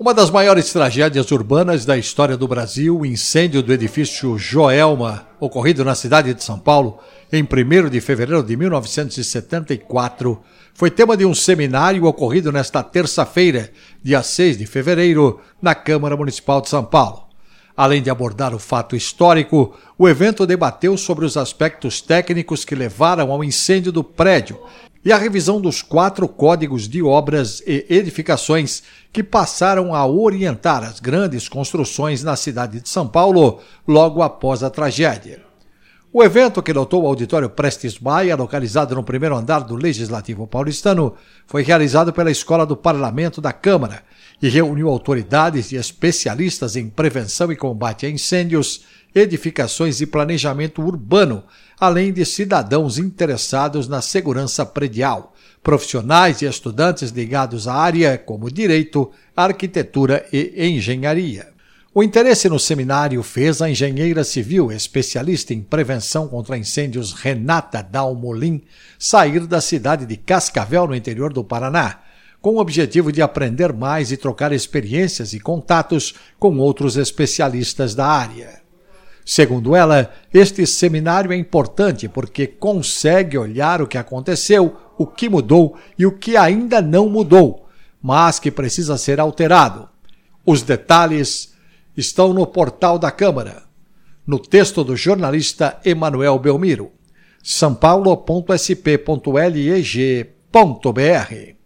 Uma das maiores tragédias urbanas da história do Brasil, o incêndio do edifício Joelma, ocorrido na cidade de São Paulo em 1 de fevereiro de 1974, foi tema de um seminário ocorrido nesta terça-feira, dia 6 de fevereiro, na Câmara Municipal de São Paulo. Além de abordar o fato histórico, o evento debateu sobre os aspectos técnicos que levaram ao incêndio do prédio e a revisão dos quatro códigos de obras e edificações que passaram a orientar as grandes construções na cidade de São Paulo logo após a tragédia. O evento, que lotou o auditório Prestes Maia, localizado no primeiro andar do Legislativo paulistano, foi realizado pela Escola do Parlamento da Câmara e reuniu autoridades e especialistas em prevenção e combate a incêndios, edificações e planejamento urbano, além de cidadãos interessados na segurança predial, profissionais e estudantes ligados à área como direito, arquitetura e engenharia. O interesse no seminário fez a engenheira civil, especialista em prevenção contra incêndios Renata Dalmolin, sair da cidade de Cascavel, no interior do Paraná, com o objetivo de aprender mais e trocar experiências e contatos com outros especialistas da área. Segundo ela, este seminário é importante porque consegue olhar o que aconteceu, o que mudou e o que ainda não mudou, mas que precisa ser alterado. Os detalhes estão no portal da Câmara, no texto do jornalista Emanuel Belmiro, sãopaulo.sp.leg.br.